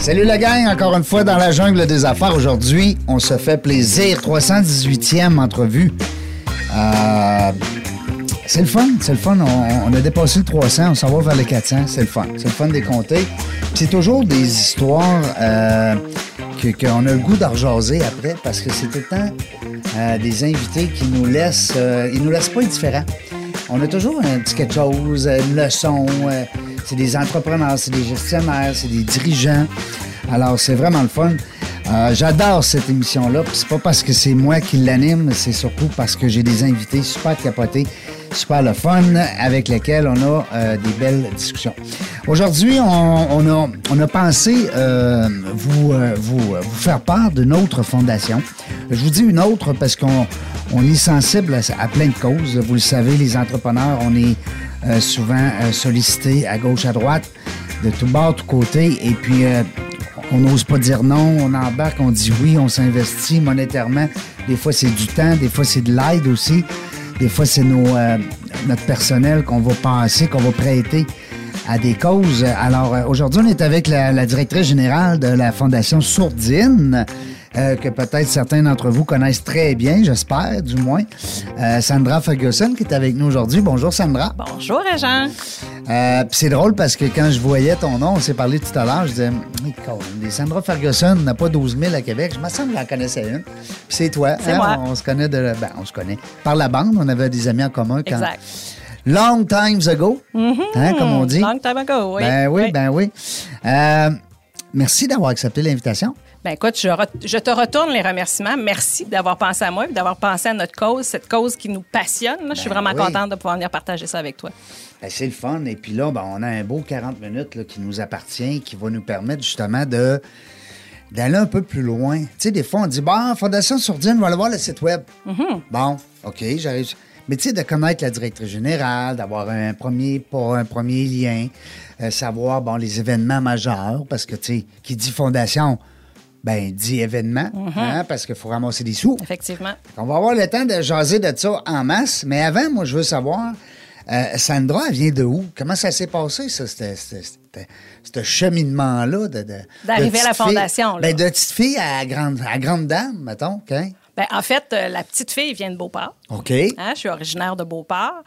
Salut la gang, encore une fois dans la jungle des affaires. Aujourd'hui, on se fait plaisir. 318e entrevue. Euh, c'est le fun, c'est le fun. On, a dépassé le 300, on s'en va vers les 400. C'est le fun. C'est le fun des compter. C'est toujours des histoires euh, qu'on a le goût d'en rejaser après parce que c'est tout le temps euh, des invités qui nous laissent... euh, ils nous laissent pas indifférents. On a toujours un petit quelque chose, une leçon. C'est des entrepreneurs, c'est des gestionnaires, c'est des dirigeants. Alors, c'est vraiment le fun. Euh, J'adore cette émission-là. C'est pas parce que c'est moi qui l'anime, c'est surtout parce que j'ai des invités super capotés, super le fun, avec lesquels on a euh, des belles discussions. Aujourd'hui, on, a, pensé euh, vous, faire part d'une autre fondation. Je vous dis une autre parce qu'on on est sensible à plein de causes. Vous le savez, les entrepreneurs, on est euh, souvent euh, sollicités à gauche, à droite, de tout bord, tout côté. Et puis, euh, on n'ose pas dire non, on embarque, on dit oui, on s'investit monétairement. Des fois, c'est du temps, des fois, c'est de l'aide aussi. Des fois, c'est euh, notre personnel qu'on va passer, qu'on va prêter à des causes. Alors, aujourd'hui, on est avec la, la directrice générale de la Fondation Sourdine, euh, que peut-être certains d'entre vous connaissent très bien, j'espère, du moins. Euh, Sandra Ferguson, qui est avec nous aujourd'hui. Bonjour, Sandra. Bonjour, Régent. Euh, c'est drôle parce que quand je voyais ton nom, on s'est parlé tout à l'heure, je disais, Sandra Ferguson n'a pas 12 000 à Québec. Je me semble que j'en connaissais une. Puis c'est toi. C'est hein? moi. On se connaît de. Ben, on se connaît. Par la bande, on avait des amis en commun quand. Exact. Long times ago, hein, comme on dit. Long time ago, oui. Ben oui, ben oui. Euh, merci d'avoir accepté l'invitation. Ben écoute, je, je te retourne les remerciements. Merci d'avoir pensé à moi et d'avoir pensé à notre cause, cette cause qui nous passionne. je suis Ben vraiment oui. contente de pouvoir venir partager ça avec toi. Ben, c'est le fun. Et puis là, ben, on a un beau 40 minutes là, qui nous appartient, qui va nous permettre justement de d'aller un peu plus loin. Tu sais, des fois, on dit, bon, Fondation Sourdine, on va aller voir le site Web. Bon, OK, j'arrive. Mais tu sais, de connaître la directrice générale, d'avoir un premier pas, un premier lien, euh, savoir, bon, les événements majeurs, parce que, tu sais, qui dit fondation, ben, dit événement, hein, parce qu'il faut ramasser des sous. Effectivement. On va avoir le temps de jaser de ça en masse. Mais avant, moi, je veux savoir, euh, Sandra, elle vient de où? Comment ça s'est passé, ça, ce- cheminement-là? De- D'arriver de à la fille- fondation, là. Ben, de petite fille à grande, à grande dame, mettons. OK? Ben, en fait, euh, la petite fille vient de Beauport. OK. Hein, je suis originaire de Beauport.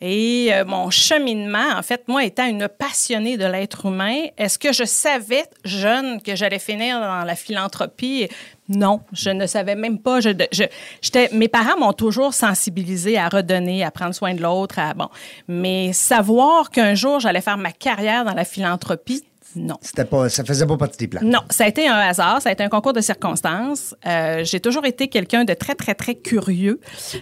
Et euh, mon cheminement, en fait, moi, étant une passionnée de l'être humain, est-ce que je savais, jeune, que j'allais finir dans la philanthropie? Non, je ne savais même pas. Je, je- mes parents m'ont toujours sensibilisée à redonner, à prendre soin de l'autre. Bon. Mais savoir qu'un jour, j'allais faire ma carrière dans la philanthropie, non. C'était pas, ça faisait pas partie des plans. Non, ça a été un hasard, ça a été un concours de circonstances. Euh, j'ai toujours été quelqu'un de très, très, très curieux.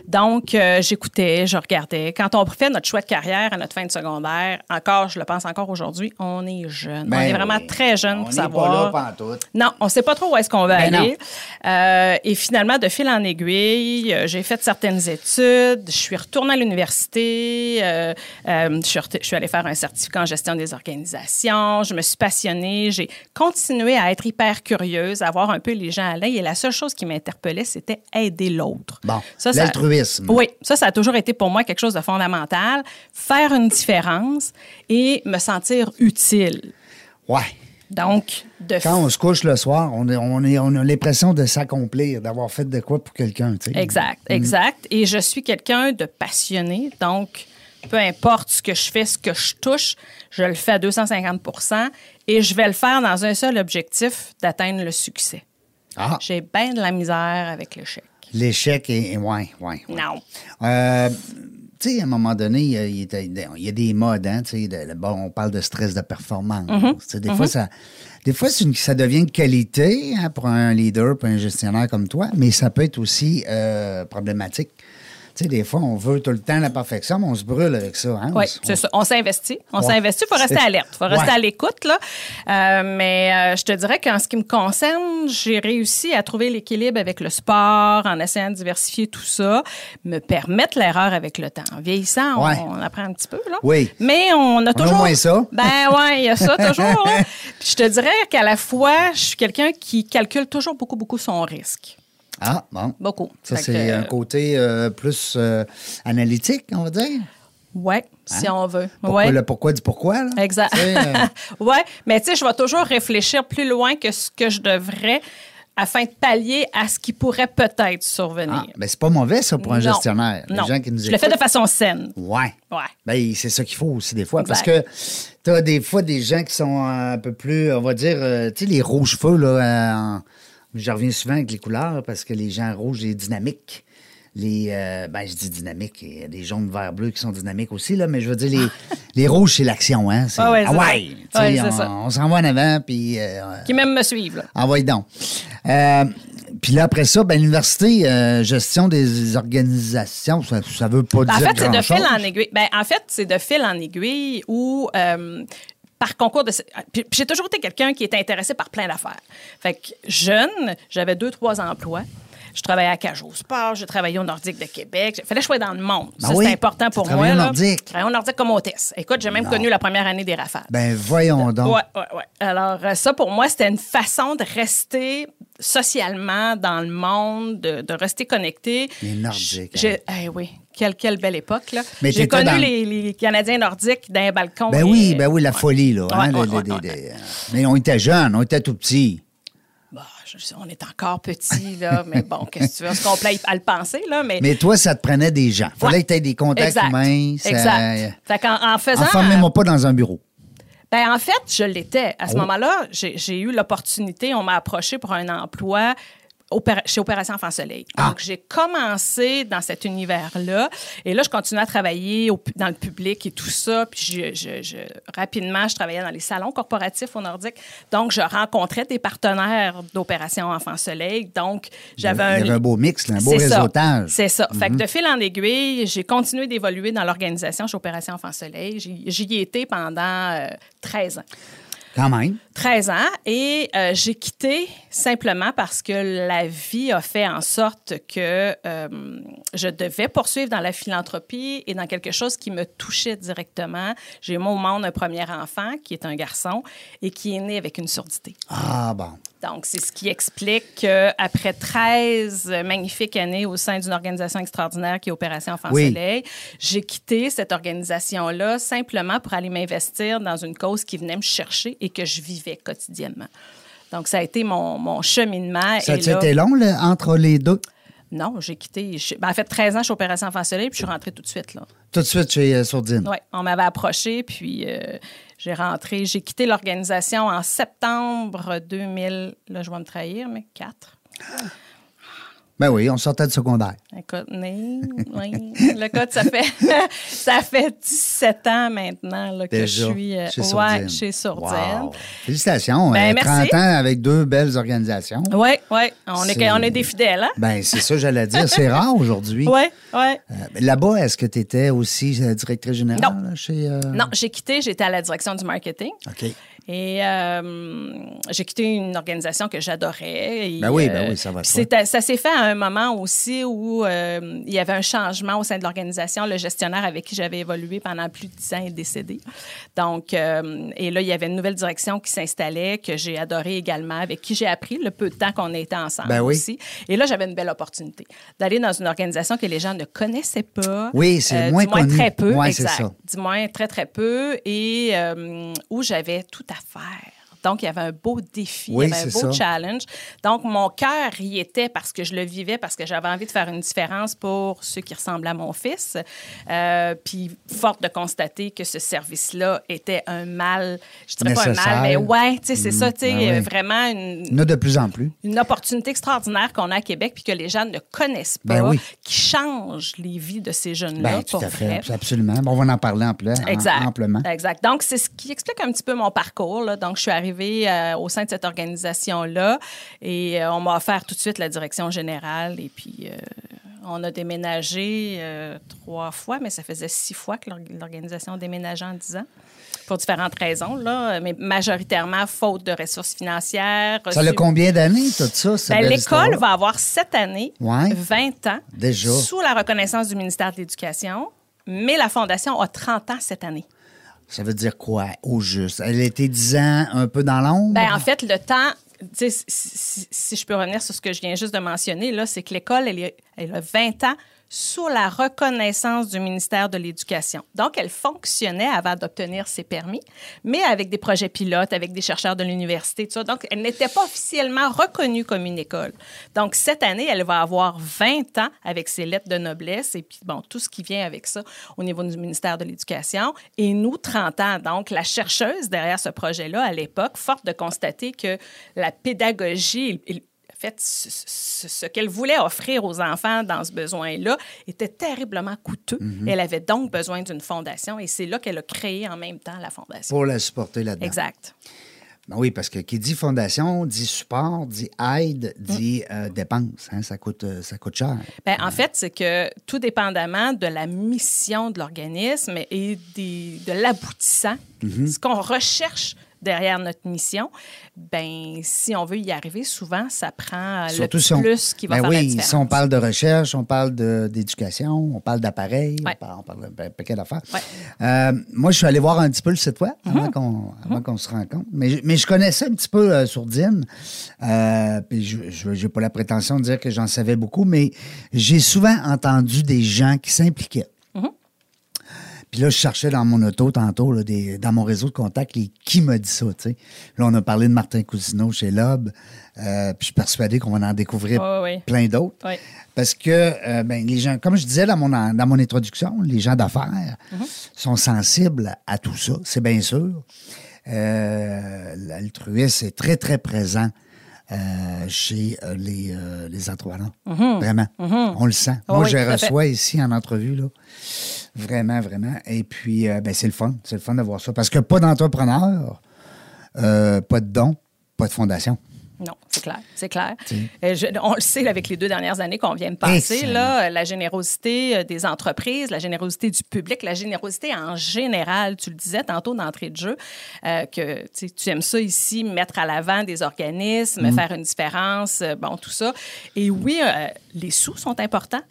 Donc, euh, j'écoutais, je regardais. Quand on fait notre choix de carrière à notre fin de secondaire, encore, je le pense encore aujourd'hui, on est jeune. Ben on est vraiment oui. très jeune On pour n'est savoir. pas là pantoute. Non, on ne sait pas trop où est-ce qu'on va Ben aller. Euh, et finalement, de fil en aiguille, j'ai fait certaines études. Je suis retournée à l'université. je, suis rete- je suis allée faire un certificat en gestion des organisations. Je me suis passionnée. J'ai continué à être hyper curieuse, à voir un peu les gens aller. Et la seule chose qui m'interpellait, c'était aider l'autre. Bon, ça, l'altruisme. Oui, ça, ça a toujours été pour moi quelque chose de fondamental. Faire une différence et me sentir utile. Ouais. Donc, de Quand on se couche le soir, on, est- on, est- on a l'impression de s'accomplir, d'avoir fait de quoi pour quelqu'un. tu sais. Exact, exact. Et je suis quelqu'un de passionné, donc peu importe ce que je fais, ce que je touche, je le fais à 250 et je vais le faire dans un seul objectif, d'atteindre le succès. Ah, J'ai bien de la misère avec l'échec. l'échec est. est- Ouais, ouais. ouais. Non. Euh, tu sais, à un moment donné, il y a, il y des modes, hein, tu sais, bon, on parle de stress de performance. Sais, Des fois, ça, des fois une- ça devient une qualité hein, pour un leader, pour un gestionnaire comme toi, mais ça peut être aussi euh, problématique. Tu sais, des fois, on veut tout le temps la perfection, mais on se brûle avec ça. Hein? Oui, c'est ça. On s'investit. On s'investit. Il faut rester alerte. Il faut rester à l'écoute. là. Euh, mais euh, je te dirais qu'en ce qui me concerne, j'ai réussi à trouver l'équilibre avec le sport, en essayant de diversifier tout ça, me permettre l'erreur avec le temps. En vieillissant, on- Ouais. on, apprend un petit peu. Là. Oui. Mais on a a toujours. au moins ça. Ben ouais, il y a ça toujours. Puis je te dirais qu'à la fois, je suis quelqu'un qui calcule toujours beaucoup, beaucoup son risque. Ah, bon. Beaucoup. Ça, c'est un côté euh, plus euh, analytique, on va dire? Ouais, si on veut. Hein? Pourquoi, ouais. Le pourquoi du pourquoi. Là? Exact. Euh, oui, mais tu sais, je vais toujours réfléchir plus loin que ce que je devrais afin de pallier à ce qui pourrait peut-être survenir. ah, ben, c'est pas mauvais, ça, pour un Non. gestionnaire. Les Non. gens qui nous je le fais de façon saine. Ouais. Ouais. Ben, c'est ça qu'il faut aussi des fois. Exact. Parce que tu as des fois des gens qui sont un peu plus, on va dire, euh, tu sais, les rouges feux, là. euh, en- Je reviens souvent avec les couleurs parce que les gens rouges, c'est dynamique. Les, euh, ben, je dis dynamique, il y a des jaunes, verts, bleus qui sont dynamiques aussi, là, mais je veux dire, les, les rouges, c'est l'action, hein? C'est, Ah ouais, ça. ouais! On, s'en va en avant, puis. euh, Qui même me suivent. là. Envoyez donc. Euh, puis là, après ça, ben, l'université, euh, gestion des organisations, ça, ça veut pas Ben, en dire fait, c'est de fil en aiguille. Ben, en fait, c'est de fil en aiguille où. euh, par concours de. Puis j'ai toujours été quelqu'un qui était intéressé par plein d'affaires. Fait que jeune, j'avais deux, trois emplois. Je travaillais à Cage au Sport, j'ai travaillé au Nordique de Québec. Il fallait que je sois dans le monde. Ben ça, oui, c'était important pour travaillais moi. au. Nordique. Je travaillais au Nordique comme hôtesse. Écoute, j'ai même connu la première année des rafales. Ben, voyons donc. Ouais, ouais, ouais. Alors, euh, ça, pour moi, c'était une façon de rester socialement dans le monde, de, de rester connecté. Les Nordiques, J'ai, eh oui, quelle, quelle belle époque, là. J'ai connu dans- les, les Canadiens nordiques d'un balcon. Ben et- oui, ben oui, la folie, là. hein, Ouais, les- ouais, les- ouais, les- les- Mais on était jeunes, on était tout petits. Je sais, on est encore petits, là, mais bon, qu'est-ce que tu veux? Qu'on plaît à le penser, là? Mais, Mais toi, ça te prenait des gens. Fallait Ouais. que tu aies des contacts exact. humains. ça- Exact. Fait qu'en en faisant. Enfermez-moi pas dans un bureau. Ben, en fait, je l'étais. À ce Oh. moment-là, j'ai eu l'opportunité, on m'a approché pour un emploi opéra- chez Opération Enfant Soleil. Ah. Donc, j'ai commencé dans cet univers-là. Et là, je continuais à travailler au dans le public et tout ça. Puis, je, je- je- rapidement, je travaillais dans les salons corporatifs au Nordique. Donc, je rencontrais des partenaires d'Opération Enfant Soleil. Donc, j'avais un... Il y avait un beau mix, là, un beau C'est ça. réseautage. C'est ça. Fait que de fil en aiguille, j'ai continué d'évoluer dans l'organisation chez Opération Enfant Soleil. J'y j'y ai été pendant euh, 13 ans. Quand même. 13 ans et euh, j'ai quitté simplement parce que la vie a fait en sorte que euh, je devais poursuivre dans la philanthropie et dans quelque chose qui me touchait directement. J'ai moi au monde un premier enfant qui est un garçon et qui est né avec une surdité. Ah, bon. Donc, c'est ce qui explique qu'après 13 magnifiques années au sein d'une organisation extraordinaire qui est Opération Enfant Oui. Soleil, j'ai quitté cette organisation-là simplement pour aller m'investir dans une cause qui venait me chercher et que je vivais quotidiennement. Donc, ça a été mon, mon cheminement. Ça a été long, là, entre les deux? Non, j'ai quitté. je- ben, en fait, 13 ans chez Opération Enfant Soleil, puis je suis rentrée tout de suite. là. Tout de suite chez euh, Sourdine. Oui, on m'avait approché, puis euh, j'ai rentré. J'ai quitté l'organisation en septembre 2000. Là, je vais me trahir, mais 4. Ben oui, on sortait de secondaire. Écoute, né, oui. Le code, ça fait, ça fait 17 ans maintenant là, que Déjà, je suis euh, chez ouais, Sourdine. chez Sourdine. Wow. Félicitations. Ben, euh, merci. 30 ans avec deux belles organisations. Oui, oui. On est, on est des fidèles, hein? Ben, c'est ça, j'allais dire. C'est rare aujourd'hui. Oui, oui. Euh, Là-bas, est-ce que tu étais aussi euh, directrice générale Non. là, chez. euh, Non, j'ai quitté, j'étais à la direction du marketing. OK. Et euh, j'ai quitté une organisation que j'adorais. Ben oui, ben euh, oui, ça va Ça s'est fait à un moment aussi où euh, il y avait un changement au sein de l'organisation. Le gestionnaire avec qui j'avais évolué pendant plus de dix ans est décédé. Donc, euh, et là, il y avait une nouvelle direction qui s'installait, que j'ai adorée également, avec qui j'ai appris le peu de temps qu'on était ensemble Ben oui. aussi. Et là, j'avais une belle opportunité d'aller dans une organisation que les gens ne connaissaient pas. Oui, c'est moins du moins connu. très peu. Ouais, c'est exact. ça. Du moins très, très peu. Et où j'avais tout à faire. Donc, il y avait un beau défi, Oui, il y avait un beau ça. challenge. Donc, mon cœur y était parce que je le vivais, parce que j'avais envie de faire une différence pour ceux qui ressemblent à mon fils. Euh, puis, forte de constater que ce service-là était un mal, je dirais pas un mal, mais ouais, tu sais, c'est ça, tu sais, ben vraiment une, Il y a de plus en plus. une opportunité extraordinaire qu'on a à Québec puis que les gens ne connaissent pas, Ben oui. qui change les vies de ces jeunes-là. Ben, tout à fait. Absolument. Bon, on va en parler en plein, en- amplement. Exact. Donc, c'est ce qui explique un petit peu mon parcours. là. Donc, je suis arrivée euh, au sein de cette organisation-là et euh, on m'a offert tout de suite la direction générale et puis euh, On a déménagé trois fois, mais ça faisait six fois que l'or- l'organisation déménageait en dix ans. Pour différentes raisons, là, mais majoritairement faute de ressources financières. Ça a combien d'années, tout ça? Ben, L'école va avoir cette année Ouais. 20 ans Déjà. sous la reconnaissance du ministère de l'Éducation, mais la Fondation a 30 ans cette année. Ça veut dire quoi, au juste? Elle a été 10 ans un peu dans l'ombre? Ben, en fait, le temps, si, je peux revenir sur ce que je viens juste de mentionner, c'est que l'école, elle, elle a 20 ans sous la reconnaissance du ministère de l'Éducation. Donc, elle fonctionnait avant d'obtenir ses permis, mais avec des projets pilotes, avec des chercheurs de l'université, tout ça. Donc, elle n'était pas officiellement reconnue comme une école. Donc, cette année, elle va avoir 20 ans avec ses lettres de noblesse et puis, bon, tout ce qui vient avec ça au niveau du ministère de l'Éducation. Et nous, 30 ans. Donc, la chercheuse derrière ce projet-là, à l'époque, forte de constater que la pédagogie, fait, ce, ce- ce qu'elle voulait offrir aux enfants dans ce besoin-là était terriblement coûteux. Elle avait donc besoin d'une fondation et c'est là qu'elle a créé en même temps la fondation. Pour la supporter là-dedans. Exact. Ben oui, parce que qui dit fondation, dit support, dit aide, Mm. dit euh, dépense. hein, ça, coûte, euh, ça coûte cher. Ben, en fait, c'est que tout dépendamment de la mission de l'organisme et des- de l'aboutissant, Mhm. ce qu'on recherche derrière notre mission, ben si on veut y arriver, souvent, ça prend le Surtout petit si on, plus qui va Ben faire oui, la différence. si on parle de recherche, on parle d'éducation, on parle d'appareils, Ouais. on parle, on parle d'un paquet d'affaires. Ouais. Euh, moi, je suis allé voir un petit peu le site web avant qu'on avant qu'on se rencontre. Mais, mais je connaissais un petit peu euh, Sourdine. Euh, puis je n'ai pas la prétention de dire que j'en savais beaucoup, mais j'ai souvent entendu des gens qui s'impliquaient. Mm-hmm. Puis là, je cherchais dans mon auto tantôt, là, des- dans mon réseau de contacts, les qui m'a dit ça, tu sais. Là, on a parlé de Martin Cousineau chez Loeb. euh, puis je suis persuadé qu'on va en découvrir plein d'autres. Parce que, euh, ben, les gens, comme je disais dans mon, dans mon introduction, les gens d'affaires sont sensibles à tout ça, c'est bien sûr. Euh, L'altruisme est très, très présent chez euh, les, euh, les entrepreneurs. Vraiment. On le sent. Oh Moi, oui, je fait. reçois ici en entrevue, là. Vraiment, vraiment. Et puis, euh, ben, c'est le fun. C'est le fun de voir ça. Parce que pas d'entrepreneur, euh, pas de don, pas de fondation. Non, c'est clair, c'est clair. Euh, je- on le sait avec les deux dernières années qu'on vient de passer, Excellent. là, la générosité euh, des entreprises, la générosité du public, la générosité en général. Tu le disais tantôt d'entrée de jeu, euh, que tu aimes ça ici, mettre à l'avant des organismes, Mm. faire une différence, euh, bon, tout ça. Et oui, les sous sont importants.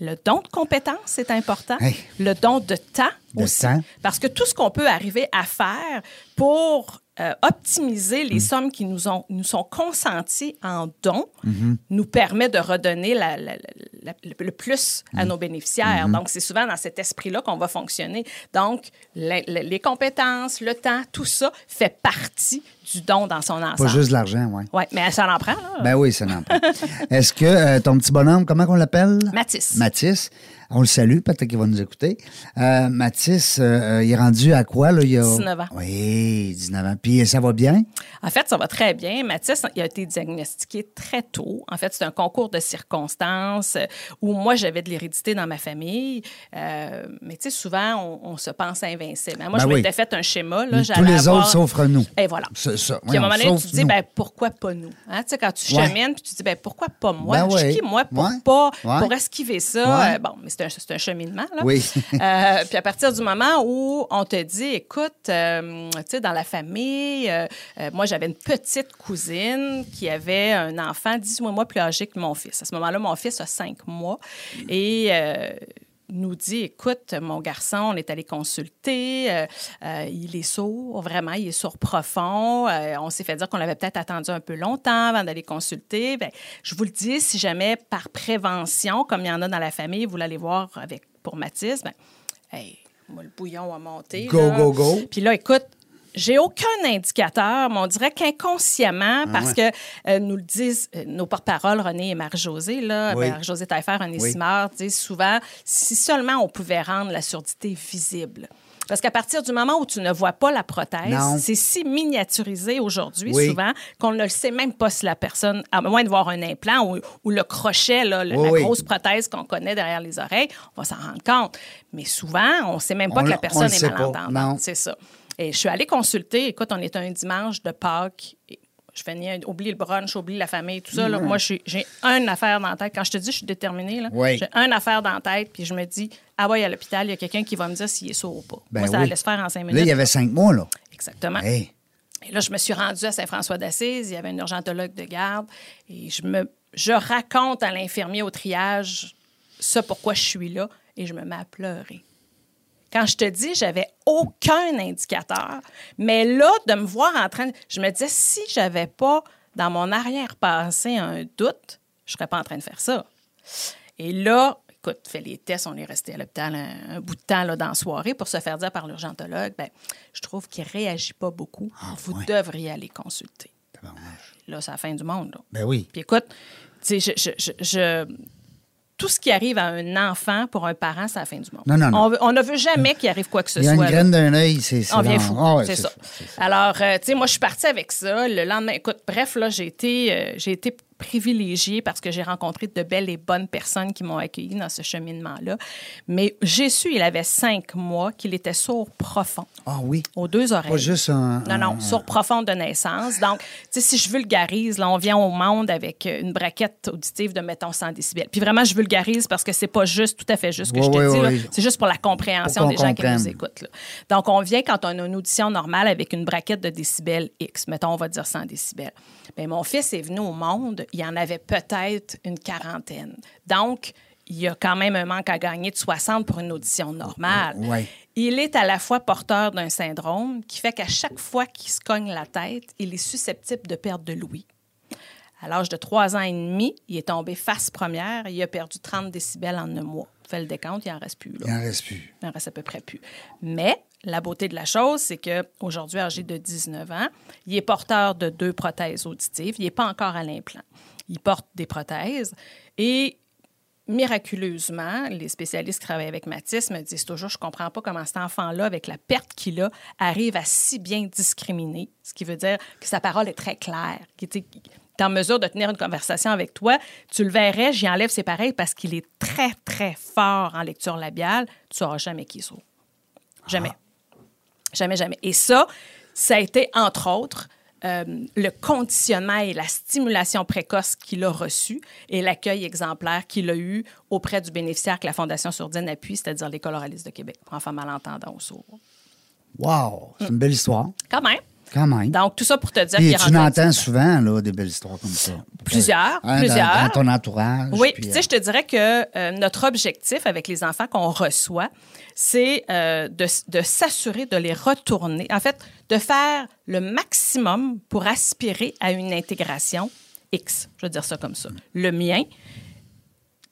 Le don de compétences est important. Hey. Le don de temps De aussi. temps. Parce que tout ce qu'on peut arriver à faire pour euh, optimiser Mm. les sommes qui nous, ont, nous sont consenties en dons Mm-hmm. nous permet de redonner la- la- la- la- le plus Mm. à nos bénéficiaires. Mm-hmm. Donc, c'est souvent dans cet esprit-là qu'on va fonctionner. Donc, la- les compétences, le temps, tout ça fait partie du don dans son Pas ensemble. juste de l'argent, oui. Oui, mais ça en prend, là. Ben oui, ça n'en prend. Est-ce que euh, ton petit bonhomme, comment on l'appelle? Mathis. Mathis. On le salue, peut-être qu'il va nous écouter. Euh, Mathis, euh, euh, il est rendu à quoi? Là? Il a... 19 ans. Oui, 19 ans. Puis ça va bien? En fait, ça va très bien. Mathis, il a été diagnostiqué très tôt. En fait, c'est un concours de circonstances où moi, j'avais de l'hérédité dans ma famille. Euh, mais tu sais, souvent, on, on se pense invincible. Moi, Ben je oui. m'étais fait un schéma. Là, Tous les avoir- autres sauf nous. Et voilà. C'est ça. Puis à un moment donné, tu te dis, ben, pourquoi pas nous? Hein, Tu sais, quand tu Ouais. chemines, puis tu te dis, ben, pourquoi pas moi? Ben Je suis ouais. qui, moi, pour Ouais. pas, pour esquiver ça? Euh, bon, mais c'est un, c'est un cheminement, là. Oui. Euh, puis à partir du moment où on te dit, écoute, euh, tu sais, dans la famille, moi, j'avais une petite cousine qui avait un enfant 18 mois plus âgé que mon fils. À ce moment-là, mon fils a 5 mois. Et... nous dit, écoute, mon garçon, on est allé consulter, euh, euh, il est sourd, vraiment, il est sourd profond. Euh, on s'est fait dire qu'on l'avait peut-être attendu un peu longtemps avant d'aller consulter. Ben, je vous le dis, si jamais par prévention, comme il y en a dans la famille, vous l'allez voir avec pour Mathis, ben, hey, moi, le bouillon a monté. Go, là. go, go. Puis là, écoute, j'ai aucun indicateur, mais on dirait qu'inconsciemment, Ah parce que euh, nous le disent euh, nos porte-paroles, René et Marie-Josée, là, Oui. ben, Marie-Josée Taillefer, René Oui. Simard, disent souvent, si seulement on pouvait rendre la surdité visible. Parce qu'à partir du moment où tu ne vois pas la prothèse, c'est si miniaturisé aujourd'hui, Oui. souvent, qu'on ne le sait même pas si la personne, à moins de voir un implant ou, ou le crochet, là, le- Oui, la oui. grosse prothèse qu'on connaît derrière les oreilles, on va s'en rendre compte. Mais souvent, on ne sait même pas On que la on personne est malentendante. C'est ça. Et je suis allée consulter. Écoute, on est un dimanche de Pâques. Et je finis, oublie le brunch, oublie la famille, tout ça. là. Moi, j'ai une affaire dans la tête. Quand je te dis, je suis déterminée. Oui. J'ai une affaire dans la tête, puis je me dis, ah ouais, à l'hôpital, il y a quelqu'un qui va me dire s'il est sourd ou pas. Ben Moi, ça oui. allait se faire en cinq minutes. Là, il y avait cinq mois, là. Exactement. Hey. Et là, je me suis rendue à Saint-François d'Assise. Il y avait un urgentologue de garde. Et je, me, je raconte à l'infirmier au triage ce pourquoi je suis là. Et je me mets à pleurer. Quand je te dis, j'avais aucun indicateur. Mais là, de me voir en train... de- Je me disais, si j'avais pas dans mon arrière-passé un doute, je serais pas en train de faire ça. Et là, écoute, fait les tests, on est resté à l'hôpital un, un bout de temps là, dans la soirée pour se faire dire par l'urgentologue, ben, je trouve qu'il réagit pas beaucoup. Vous ouais. devriez aller consulter. Là, c'est la fin du monde. Là. Ben oui. Puis écoute, tu sais, je, je- je- je- tout ce qui arrive à un enfant pour un parent, c'est la fin du monde. Non, non, non. On, on ne veut jamais qu'il arrive quoi que ce Il y a soit. une graine d'un œil, c'est c'est On vient fou. Ah ouais, c'est ça. c'est ça. Alors, euh, tu sais, moi, je suis partie avec ça. Le lendemain, écoute, bref, là, j'ai été, euh, j'ai été privilégiée parce que j'ai rencontré de belles et bonnes personnes qui m'ont accueillie dans ce cheminement-là. Mais j'ai su, il avait cinq mois, qu'il était sourd profond Ah oui. aux deux oreilles. Pas juste un. Non, non, un- sourd profond de naissance. Donc, tu sais, si je vulgarise, là, on vient au monde avec euh, une braquette auditive de, mettons, 100 décibels. Puis vraiment, je vulgarise parce que c'est pas juste, tout à fait juste ce que Oui, je te oui, dis. oui. C'est juste pour la compréhension Pour des gens qui nous écoutent. là. Donc, on vient quand on a une audition normale avec une braquette de décibels X. Mettons, on va dire 100 décibels. Bien, mon fils est venu au monde, il y en avait peut-être une quarantaine. Donc, il y a quand même un manque à gagner de 60 pour une audition normale. Ouais. Il est à la fois porteur d'un syndrome qui fait qu'à chaque fois qu'il se cogne la tête, il est susceptible de perdre de l'ouïe. À l'âge de 3 ans et demi, il est tombé face première et il a perdu 30 décibels en un mois. Fait le décompte, il n'en reste plus. là. Il en reste plus. Il en reste à peu près plus. Mais la beauté de la chose, c'est qu'aujourd'hui, âgé de 19 ans, il est porteur de deux prothèses auditives. Il n'est pas encore à l'implant. Il porte des prothèses et miraculeusement, les spécialistes qui travaillent avec Mathis me disent toujours, je ne comprends pas comment cet enfant-là, avec la perte qu'il a, arrive à si bien discriminer, ce qui veut dire que sa parole est très claire, est en mesure de tenir une conversation avec toi. Tu le verrais, j'y enlève ses pareils parce qu'il est très, très fort en lecture labiale. Tu sauras jamais qui est. Jamais. Jamais, jamais. Et ça, ça a été, entre autres, euh, le conditionnement et la stimulation précoce qu'il a reçu et l'accueil exemplaire qu'il a eu auprès du bénéficiaire que la Fondation Sourdine appuie, c'est-à-dire l'École oraliste de Québec pour enfants malentendants ou sourds. Wow! C'est une belle histoire. Quand même. Quand même. Donc, tout ça pour te dire qu'il tu rendu en un entends petit- souvent, là, des belles histoires comme ça. Plusieurs, Hein, plusieurs. Dans, ton entourage. Oui, puis, tu sais, je te dirais que euh, notre objectif avec les enfants qu'on reçoit, c'est euh, de, de s'assurer de les retourner, en fait, de faire le maximum pour aspirer à une intégration X. Je veux dire ça comme ça. Le mien,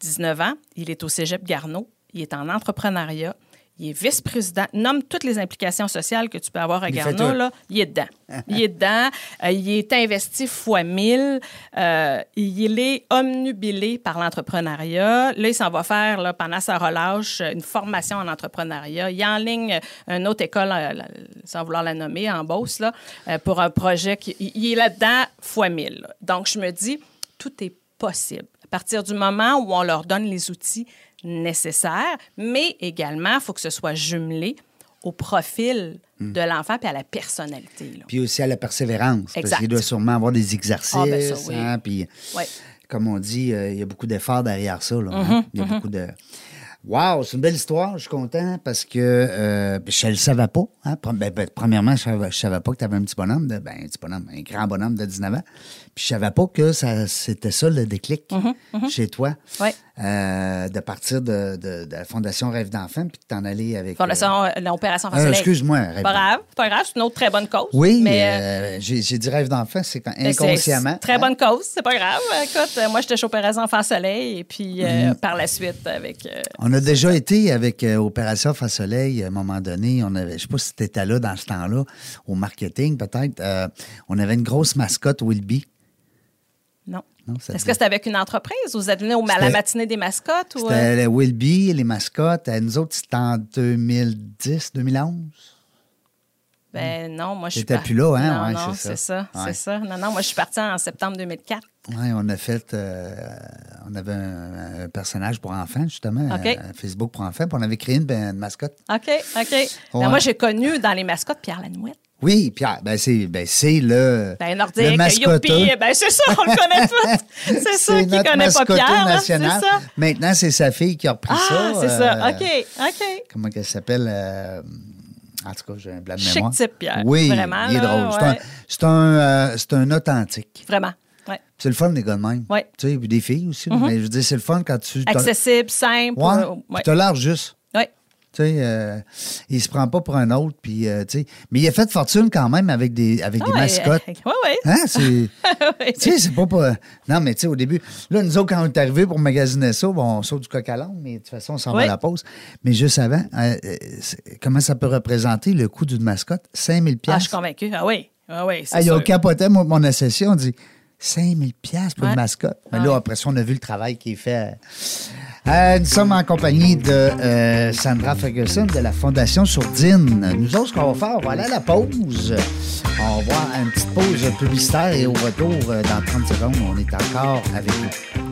19 ans, il est au cégep Garneau, il est en entrepreneuriat, il est vice-président, nomme toutes les implications sociales que tu peux avoir à Garneau, là, il est dedans. Il est dedans. Euh, il est investi fois 1000. Euh, il est omnubilé par l'entrepreneuriat. Là, il s'en va faire, là, pendant sa relâche, une formation en entrepreneuriat. Il enligne une autre école, euh, sans vouloir la nommer, en Beauce, là, pour un projet. Qui, il- est là-dedans fois 1000. là. Donc, je me dis, tout est possible. À partir du moment où on leur donne les outils nécessaires, mais également, il faut que ce soit jumelé au profil de l'enfant et à la personnalité. là. Puis aussi à la persévérance. Parce qu'il doit sûrement avoir des exercices. Ah, ben ça, oui. hein, puis, comme on dit, euh, il y a beaucoup d'efforts derrière ça. Là, hein. Il y a beaucoup de. Wow, c'est une belle histoire. Je suis content parce que euh, je ne le savais pas. hein. Ben, ben, premièrement, je ne savais, pas que tu avais un petit bonhomme, de, ben, un petit bonhomme, un grand bonhomme de 19 ans. Puis je savais pas que ça, c'était ça le déclic chez toi. Ouais. Euh, de partir de, de- de la Fondation Rêve d'enfant puis de t'en aller avec. Fondation, euh, l'opération euh, excuse-moi, Rêve Pas grave, pas grave, c'est une autre très bonne cause. Oui, mais euh, j'ai, dit rêve d'enfant, c'est inconsciemment. c'est Très hein? bonne cause, c'est pas grave. Écoute, euh, moi, j'étais chez Opération Enfant Soleil et puis euh, par la suite avec. euh, On a déjà été avec euh, Opération Face Soleil à un moment donné. On avait, je sais pas si tu étais là dans ce temps-là, au marketing peut-être. euh, on avait une grosse mascotte Wilby. Est-ce que c'était avec une entreprise ou vous êtes venu au, à la matinée des mascottes? Ou, euh, C'était le Wilby, les mascottes. Euh, Nous autres, c'était en 2010, 2011. Ben non, moi je suis T'étais plus là, hein? Non, Ouais, non, c'est c'est ça. Ouais. c'est ça. Non, non, moi je suis partie en septembre 2004. Oui, on a fait. euh, on avait un, un personnage pour enfants, justement. OK. Facebook pour enfants. Puis on avait créé une, ben, une mascotte. OK, OK. Ben, moi j'ai connu dans les mascottes Pierre Lanouette. Oui, Pierre, ben c'est ben c'est le, Ben, le Nordique, mascotteux. youpi, ben c'est ça, on le connaît tous. C'est ça qui connaît pas Pierre, c'est ça. Maintenant, c'est sa fille qui a repris Ah, ça. c'est ça, euh, OK, OK. Comment qu'elle s'appelle? euh, en tout cas, j'ai un blanc de Chic mémoire. type, Pierre. Oui, Vraiment, il est drôle. C'est un- ouais. C'est un, euh, un authentique. Vraiment, ouais. C'est le fun, les gars de même. Ouais. Tu sais, puis des filles aussi. Mais je veux dire, c'est le fun quand tu... Accessible, simple. Ouais, ouais. t'as l'air juste. Ouais. Tu sais, euh, il se prend pas pour un autre, puis, euh, tu sais... Mais il a fait fortune quand même avec des, avec des Ah ouais, mascottes. Oui, oui. Hein, c'est... Tu sais, c'est pas pas. Non, mais tu sais, au début, là, nous autres, quand on est arrivés pour magasiner ça, bon, on saute du coq à l'âne, mais de toute façon, on s'en va à la pause. Mais juste avant, euh, euh, comment ça peut représenter le coût d'une mascotte? 5000 Ah, je suis pièces. convaincue. Ah oui, ah oui, c'est Ah, il a capoté, moi, mon associé, on dit 5000 pièces pour Ouais. une mascotte. Mais Ah là, après ça, on a vu le travail qui est fait. Euh, nous sommes en compagnie de euh, Sandra Ferguson de la Fondation Sourdine. Nous autres, ce qu'on va faire, on va aller à la pause. On va voir une petite pause publicitaire et au retour, euh, dans 30 secondes, on est encore avec vous.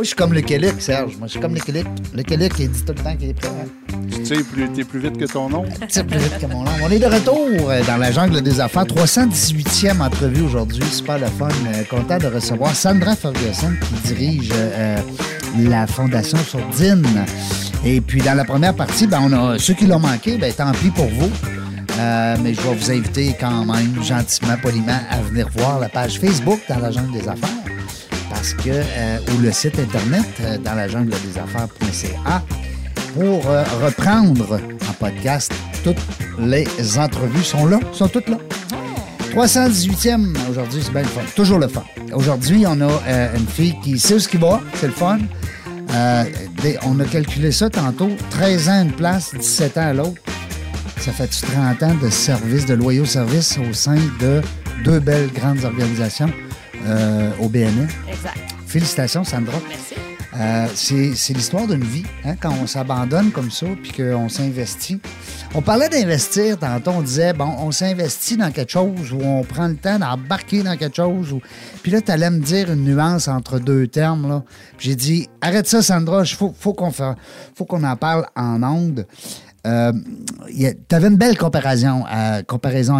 Moi, je suis comme le Québec, Serge. Moi, je suis comme le Québec. Le Québec, il dit tout le temps qu'il est prêt. Tu sais, plus, t'es plus vite que ton nom? tire plus vite que mon langue. On est de retour euh, dans la jungle des affaires. 318e entrevue aujourd'hui. Super le fun. Euh, content de recevoir Sandra Ferguson qui dirige euh, la Fondation Sourdine. Et puis, dans la première partie, ben, on a ceux qui l'ont manqué, ben, tant pis pour vous. Euh, mais je vais vous inviter quand même, gentiment, poliment, à venir voir la page Facebook dans la jungle des affaires. Parce que, euh, ou le site internet euh, dans la jungle des affaires.ca pour euh, reprendre en podcast toutes les entrevues sont là, sont toutes là. 318e aujourd'hui, c'est bien le fun. Toujours le fun. Aujourd'hui, on a une fille qui sait où ce qu'il va, c'est le fun. On a calculé ça tantôt. 13 ans à une place, 17 ans à l'autre. Ça fait-tu 30 ans de service, de loyaux services au sein de deux belles grandes organisations? Euh, au BNE? Exact. Félicitations, Sandra. Merci. Euh, c'est l'histoire d'une vie, hein, quand on s'abandonne comme ça, puis qu'on s'investit. On parlait d'investir tantôt, on disait, bon, on s'investit dans quelque chose, ou on prend le temps d'embarquer dans quelque chose. Ou... Puis là, tu allais me dire une nuance entre deux termes. là. Puis J'ai dit, arrête ça, Sandra, il faut, faut qu'on fa- faut qu'on en parle en ondes. Euh, tu avais une belle comparaison à,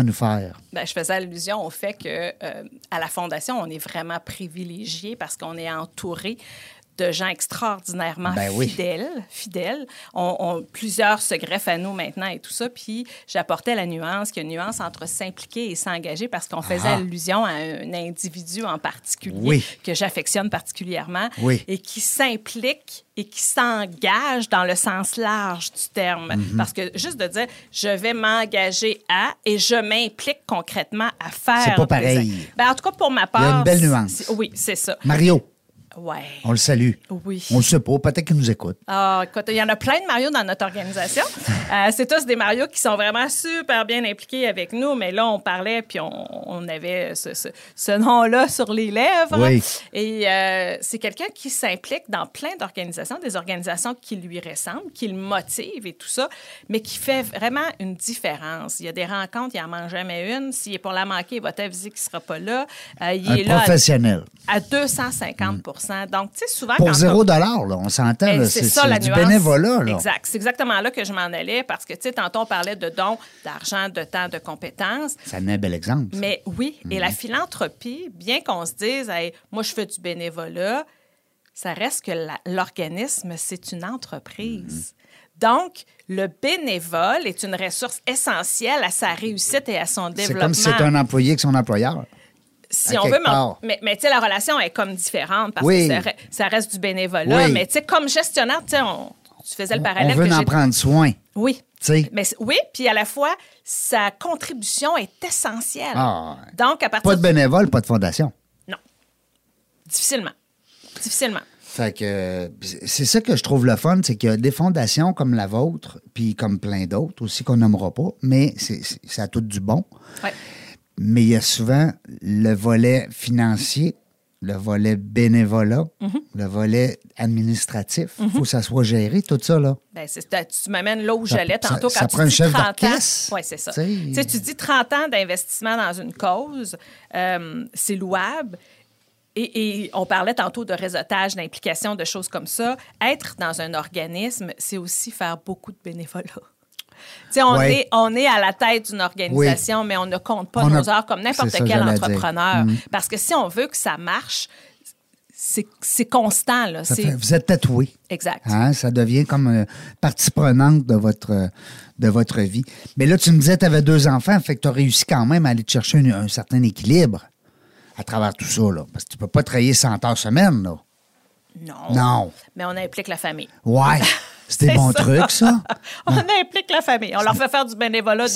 nous faire. Ben, je faisais allusion au fait que euh, à la Fondation, on est vraiment privilégié parce qu'on est entouré de gens extraordinairement Ben oui. fidèles. fidèles. On, on- plusieurs se greffent à nous maintenant et tout ça. Puis j'apportais la nuance, qu'il y a une nuance entre s'impliquer et s'engager parce qu'on faisait Ah. allusion à un individu en particulier Oui. que j'affectionne particulièrement Oui. et qui s'implique et qui s'engage dans le sens large du terme. Mhm. Parce que juste de dire, je vais m'engager à et je m'implique concrètement à faire. C'est pas pareil. Ben, en tout cas, pour ma Il y part. a une belle nuance. Oui, c'est ça. Mario, Ouais. on le salue. Oui. On le sait pas, peut-être qu'il nous écoute. Ah, écoute, il y en a plein de Mario dans notre organisation. Euh, c'est tous des Mario qui sont vraiment super bien impliqués avec nous, mais là, on parlait, puis on, on avait ce, ce- ce nom-là sur les lèvres. Oui. Et euh, c'est quelqu'un qui s'implique dans plein d'organisations, des organisations qui lui ressemblent, qui le motivent et tout ça, mais qui fait vraiment une différence. Il y a des rencontres, il n'en manque jamais une. S'il est pour la manquer, il va t'aviser qu'il ne sera pas là. Euh, il Un est là à- professionnel. à 250 Donc, tu sais, souvent, Pour zéro dollar, là, on s'entend. ben, c'est C'est ça c'est la du nuance. bénévolat. Là. Exact. C'est exactement là que je m'en allais parce que, tu sais, tantôt, on parlait de dons, d'argent, de temps, de compétences. Ça est un bel exemple. ça. Mais oui, et Mhm. la philanthropie, bien qu'on se dise, Hey, moi, je fais du bénévolat, ça reste que l'organisme, c'est une entreprise. Mhm. Donc, le bénévole est une ressource essentielle à sa réussite et à son C'est développement. comme si c'était un employé que son employeur. Si à on veut, mais, part. mais, mais tu sais, la relation est comme différente parce Oui. que ça, re- ça reste du bénévolat. Oui. Mais tu sais, comme gestionnaire, tu sais, tu faisais le parallèle on veut que en prendre soin. Oui. Tu sais. Mais oui, puis à la fois, sa contribution est essentielle. Ah. Donc, à partir Pas de bénévole, pas de fondation. Non. Difficilement. Difficilement. Fait que c'est ça que je trouve le fun, c'est qu'il y a des fondations comme la vôtre, puis comme plein d'autres aussi qu'on nommera pas, mais c'est c'est- ça a tout du bon. Ouais. Mais il y a souvent le volet financier le volet bénévolat, Mhm. le volet administratif. Il faut que ça soit géré, tout ça, là. Ben, tu m'amènes là où j'allais tantôt ça quand prend tu un dis chef 30 ans. Oui, c'est ça. Tu dis 30 ans d'investissement dans une cause, euh, c'est louable. Et, et on parlait tantôt de réseautage, d'implication, de choses comme ça. Être dans un organisme, c'est aussi faire beaucoup de bénévolat. On, Ouais. est, on est à la tête d'une organisation, mais on ne compte pas On nos a- heures comme n'importe quel entrepreneur. Mhm. Parce que si on veut que ça marche, c'est constant. Là. Fait- vous êtes tatoué. Exact. Hein, ça devient comme euh, partie prenante de votre, euh, de votre vie. Mais là, tu me disais que tu avais deux enfants, fait que tu as réussi quand même à aller te chercher un, un certain équilibre à travers tout ça. Là, parce que tu peux pas travailler 100 heures semaine. Là. Non. Non. Mais on implique la famille. Ouais. Des C'est bons ça. On implique la famille. On leur fait faire du bénévolat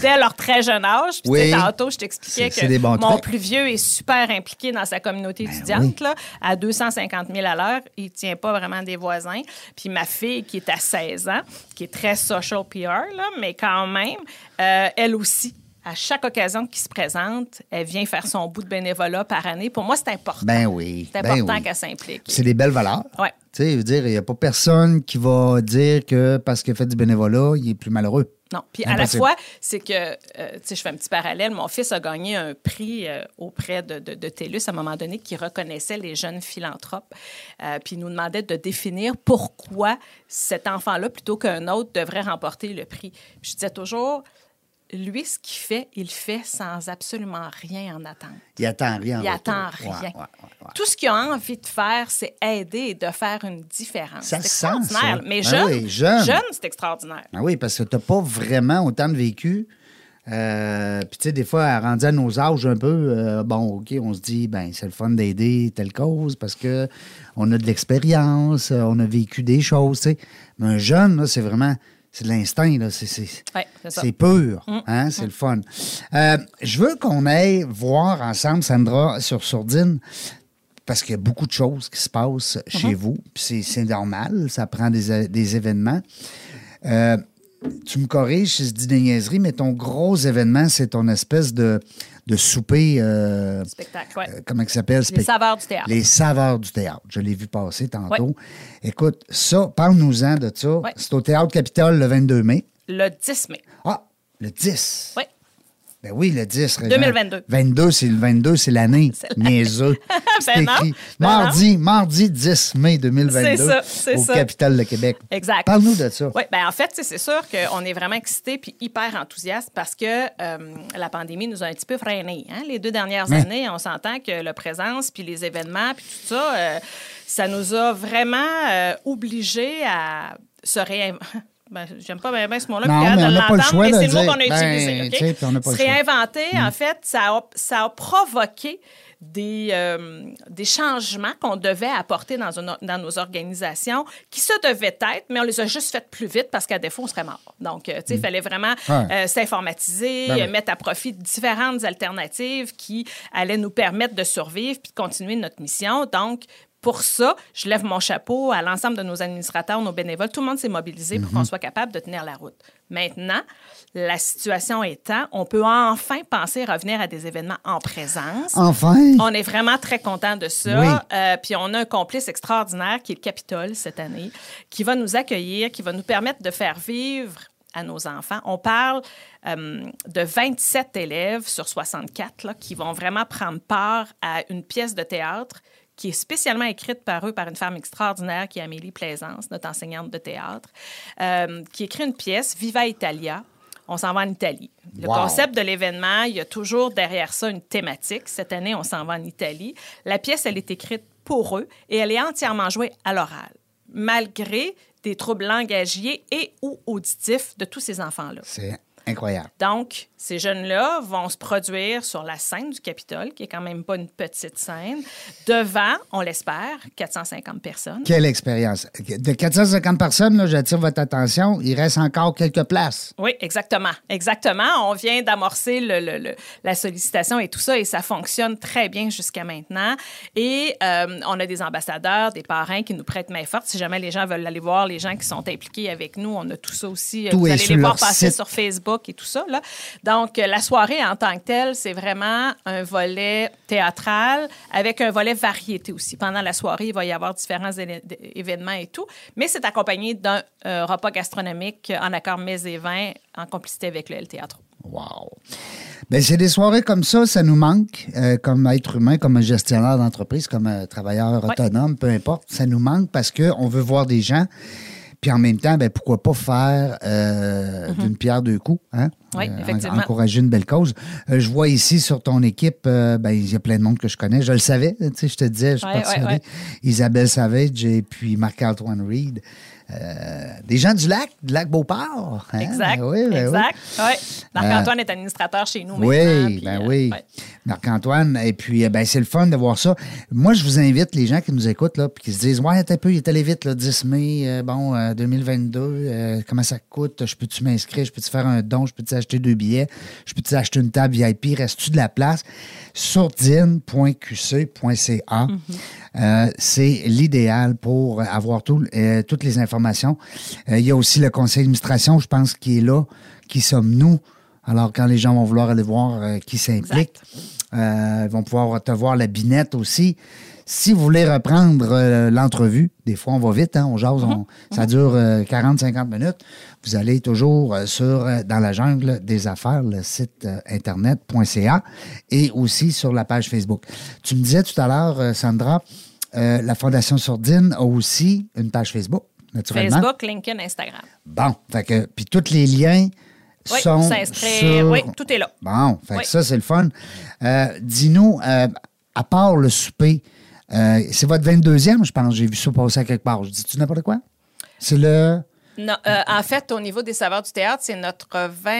dès leur très jeune âge. Puis, Oui. tantôt, je t'expliquais C'est- c'est des que mon trucs. plus vieux est super impliqué dans sa communauté Ben étudiante. Là, à 250 000 à l'heure, il ne tient pas vraiment des voisins. Puis ma fille, qui est à 16 ans, qui est très social PR, là, mais quand même, euh, elle aussi, à chaque occasion qui se présente, elle vient faire son bout de bénévolat par année. Pour moi, c'est important. Ben oui. c'est ben important oui. qu'elle s'implique. C'est des belles valeurs. Ouais. Tu sais, je veux dire, il n'y a pas personne qui va dire que parce qu'il fait du bénévolat, il est plus malheureux. Non. Puis à la fois, c'est que, euh, tu sais, je fais un petit parallèle. Mon fils a gagné un prix euh, auprès de, de, de TELUS à un moment donné qui reconnaissait les jeunes philanthropes. Euh, puis il nous demandait de définir pourquoi cet enfant-là, plutôt qu'un autre, devrait remporter le prix. Puis je disais toujours, lui, ce qu'il fait, il fait sans absolument rien en attendre. Il attend rien. en Il retour. attend rien. ouais, ouais, ouais. Tout ce qu'il a envie de faire, c'est aider et de faire une différence. Ça c'est sent, extraordinaire. ça. Mais Ben jeune, oui, jeune. c'est extraordinaire. Ah oui, parce que tu n'as pas vraiment autant de vécu. Euh, Puis, tu sais, des fois, rendu à nos âges un peu, euh, bon, OK, on se dit, ben c'est le fun d'aider telle cause parce que on a de l'expérience, euh, on a vécu des choses, tu sais. Mais un jeune, là, c'est vraiment, c'est de l'instinct, là. C'est, Ouais, pur, hein, c'est le fun. Euh, je veux qu'on aille voir ensemble, Sandra, sur Sourdine, parce qu'il y a beaucoup de choses qui se passent chez vous, puis c'est, c'est normal, ça prend des événements. Euh, tu me corriges si je dis des niaiseries, mais ton gros événement, c'est ton espèce de, de souper. euh, Spectacle, ouais. euh, comment il s'appelle? Les saveurs du théâtre. Les saveurs du théâtre. Je l'ai vu passer tantôt. Écoute, ça, parle-nous-en de ça. Ouais. C'est au Théâtre Capitole le 22 mai. Le 10 mai. Ah, le 10. Oui. Ben oui, le 10. Régent. 2022. 22, c'est le 22, c'est l'année. Niaiseux. C'est Ben non, écrit. ben mardi, mardi 10 mai 2022. C'est ça, c'est au ça. Capitole de Québec. Exact. Parle-nous de ça. Oui, bien en fait, c'est sûr qu'on est vraiment excités puis hyper enthousiastes parce que euh, la pandémie nous a un petit peu freinés. Hein? Les deux dernières années, on s'entend que la présence puis les événements puis tout ça, euh, ça nous a vraiment euh, obligés à se réinventer. Ben, J'aime pas bien, ce mot-là, de l'entendre, mais c'est le mot qu'on a Ben, utilisé. OK? tu sais, puis on n'a pas Se réinventer, en fait, ça a, ça a provoqué des, euh, des changements qu'on devait apporter dans, une- dans nos organisations qui se devaient être, mais on les a juste fait plus vite parce qu'à défaut, on serait mort. Donc, euh, tu sais, il fallait vraiment Mm. Ouais. euh, s'informatiser, Ben oui. mettre à profit différentes alternatives qui allaient nous permettre de survivre puis de continuer notre mission. Donc, pour ça, je lève mon chapeau à l'ensemble de nos administrateurs, nos bénévoles. Tout le monde s'est mobilisé pour qu'on soit capable de tenir la route. Maintenant, la situation étant, on peut enfin penser revenir à des événements en présence. Enfin? On est vraiment très content de ça. Oui. Euh, puis on a un complice extraordinaire qui est le Capitole cette année, qui va nous accueillir, qui va nous permettre de faire vivre à nos enfants. On parle euh, de 27 élèves sur 64 là, qui vont vraiment prendre part à une pièce de théâtre qui est spécialement écrite par eux, par une femme extraordinaire qui est Amélie Plaisance, notre enseignante de théâtre, euh, qui écrit une pièce, Viva Italia. On s'en va en Italie. Le Wow. concept de l'événement, il y a toujours derrière ça une thématique. Cette année, on s'en va en Italie. La pièce, elle est écrite pour eux et elle est entièrement jouée à l'oral, malgré des troubles langagiers et ou auditifs de tous ces enfants-là. C'est incroyable. Donc, ces jeunes-là vont se produire sur la scène du Capitole, qui est quand même pas une petite scène, devant, on l'espère, 450 personnes. Quelle expérience. De 450 personnes, là, j'attire votre attention, il reste encore quelques places. Oui, exactement. Exactement. On vient d'amorcer le- le- le- la sollicitation et tout ça, et ça fonctionne très bien jusqu'à maintenant. Et euh, on a des ambassadeurs, des parrains qui nous prêtent main forte. Si jamais les gens veulent aller voir, les gens qui sont impliqués avec nous, on a tout ça aussi. Tout Vous est allez sur les voir passer site. sur Facebook Et tout ça. Là. Donc, euh, la soirée en tant que telle, c'est vraiment un volet théâtral avec un volet variété aussi. Pendant la soirée, il va y avoir différents événements et tout, mais c'est accompagné d'un euh, repas gastronomique en accord mets et vins en complicité avec le L Théâtre. Wow. Ben, c'est des soirées comme ça, ça nous manque, euh, comme être humain, comme un gestionnaire d'entreprise, comme un travailleur Ouais. autonome, peu importe. Ça nous manque parce qu'on veut voir des gens. Puis en même temps, ben, pourquoi pas faire euh, d'une pierre deux coups, hein? Oui, en- effectivement. encourager une belle cause. Euh, je vois ici sur ton équipe, euh, ben, il y a plein de monde que je connais. Je le savais, tu sais, je te disais, je suis Ouais, persuadé. ouais, ouais. Isabelle Savage et puis Marc-Antoine Reed. Euh, des gens du lac, du lac Beauport. hein? Exact. Ben oui, ben oui. exact. Ouais. Marc-Antoine est administrateur chez nous maintenant. Oui, puis, ben euh, oui. ouais. Marc-Antoine, et puis euh, ben, c'est le fun de voir ça. Moi, je vous invite, les gens qui nous écoutent, là, puis qui se disent Ouais, un peu, il est allé vite, là, 10 mai, euh, bon, euh, 2022, euh, comment ça coûte? Je peux-tu m'inscrire? Je peux-tu faire un don? Je peux-tu acheter deux billets? Je peux-tu acheter une table VIP Reste-tu de la place? Sourdine.qc.ca. Euh, c'est l'idéal pour avoir tout- euh, toutes les informations. Euh, il y a aussi le conseil d'administration, je pense, qui est là. Qui sommes-nous? Alors, quand les gens vont vouloir aller voir euh, qui s'implique, euh, ils vont pouvoir te voir la binette aussi. Si vous voulez reprendre euh, l'entrevue, des fois on va vite, hein, on jase, on- ça dure 40-50 minutes. Vous allez toujours sur dans la jungle des affaires, le site internet.ca et aussi sur la page Facebook. Tu me disais tout à l'heure, Sandra, la Fondation Sourdine a aussi une page Facebook, naturellement. Facebook, LinkedIn, Instagram. Bon, fait que puis tous les liens Oui, sont sur- Oui, tout est là. Bon, fait que ça c'est le fun. Euh, Dis-nous, euh, à part le souper, euh, c'est votre 22e, je pense. J'ai vu ça passer à quelque part. Je dis-tu n'importe quoi? C'est le. Non, euh, en fait, au niveau des saveurs du théâtre, c'est notre 20.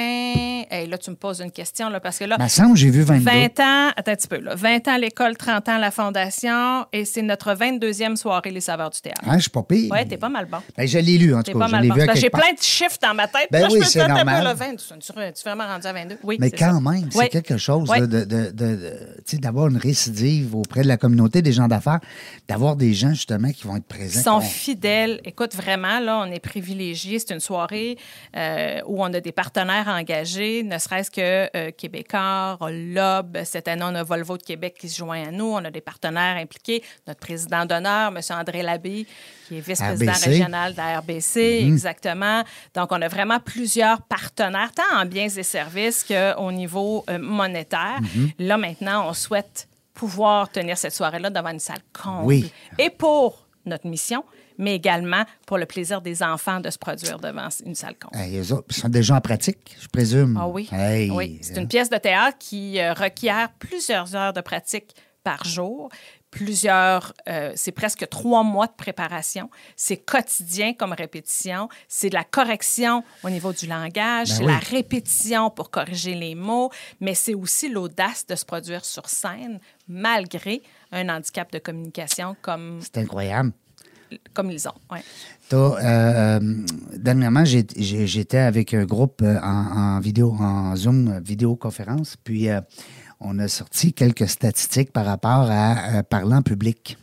Hey, là, tu me poses une question, là, parce que là. Semble j'ai vu 22. 20 ans, attends un petit peu, là. 20 ans à l'école, 30 ans à la fondation, et c'est notre 22e soirée, les saveurs du théâtre. Hein, je suis pas pire. Ouais, t'es pas mal bon. Ben, je l'ai lu, en tout cas. pas mal bon. J'ai plein de chiffres dans ma tête. Ben Là, je oui, c'est peu normal. le 20. Tu, es vraiment rendu à 22. Oui, Mais quand ça. même, c'est Oui. quelque chose Oui. de, de- d'avoir une récidive auprès de la communauté des gens d'affaires, d'avoir des gens justement qui vont être présents. Ils sont fidèles. Écoute, vraiment, là, on est privilégiés. C'est une soirée euh, où on a des partenaires engagés, ne serait-ce que euh, Québécois, Lob. Cette année, on a Volvo de Québec qui se joint à nous. On a des partenaires impliqués. Notre président d'honneur, M. André Labé, qui est vice-président régional de la RBC, exactement. Donc, on a vraiment plusieurs partenaires, tant en biens et services qu'au niveau euh, monétaire. Là, maintenant, on souhaite pouvoir tenir cette soirée-là devant une salle comble. Oui. Et pour notre mission, mais également pour le plaisir des enfants de se produire devant une salle comble. Hey, ils sont déjà en pratique, je présume. Ah oui. Hey, oui. C'est une pièce de théâtre qui euh, requiert plusieurs heures de pratique par jour. Plusieurs, euh, c'est presque trois mois de préparation. C'est quotidien comme répétition. C'est de la correction au niveau du langage. Ben c'est oui. la répétition pour corriger les mots. Mais c'est aussi l'audace de se produire sur scène malgré un handicap de communication comme, C'est incroyable. Comme ils ont. Ouais. Euh, euh, dernièrement, j'étais avec un groupe euh, en, en vidéo, en Zoom vidéoconférence, puis euh, on a sorti quelques statistiques par rapport à euh, parler en public.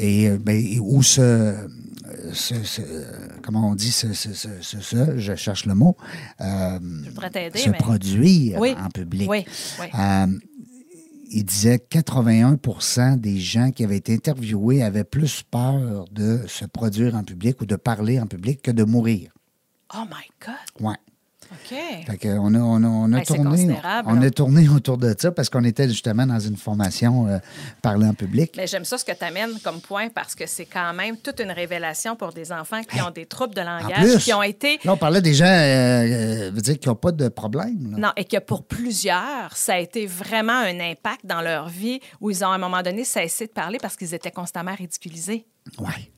Et euh, ben, où ce, ce- ce- euh, comment on dit, ce, ce- ce- ce- ce- je cherche le mot, Je t'aider, se mais... produire Oui. en public. Oui, oui. Il disait 81 des gens qui avaient été interviewés avaient plus peur de se produire en public ou de parler en public que de mourir. Oh my God! Ouais. OK. Fait que on a, on a, on a Hey, c'est tourné, considérable, on là. a tourné autour de ça parce qu'on était justement dans une formation euh, parler en public. Mais j'aime ça ce que tu amènes comme point parce que c'est quand même toute une révélation pour des enfants qui ont des troubles de langage, plus, qui ont été. là, on parlait des gens euh, euh, veut dire qui n'ont pas de problème. là. Non, et que pour plusieurs, ça a été vraiment un impact dans leur vie où ils ont à un moment donné cessé de parler parce qu'ils étaient constamment ridiculisés. Ouais.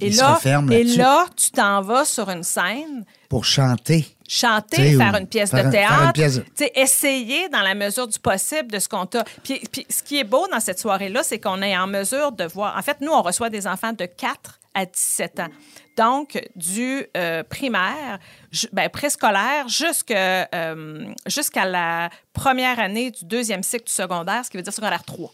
Et là, et là, tu t'en vas sur une scène, Pour chanter. Chanter, T'sais, faire une pièce faire de théâtre, pièce essayer dans la mesure du possible de ce qu'on t'a. Puis, puis ce qui est beau dans cette soirée-là, c'est qu'on est en mesure de voir. En fait, nous, on reçoit des enfants de 4 à 17 ans. Donc, du euh, primaire, ben, préscolaire, euh, jusqu'à la première année du deuxième cycle du secondaire, ce qui veut dire secondaire 3.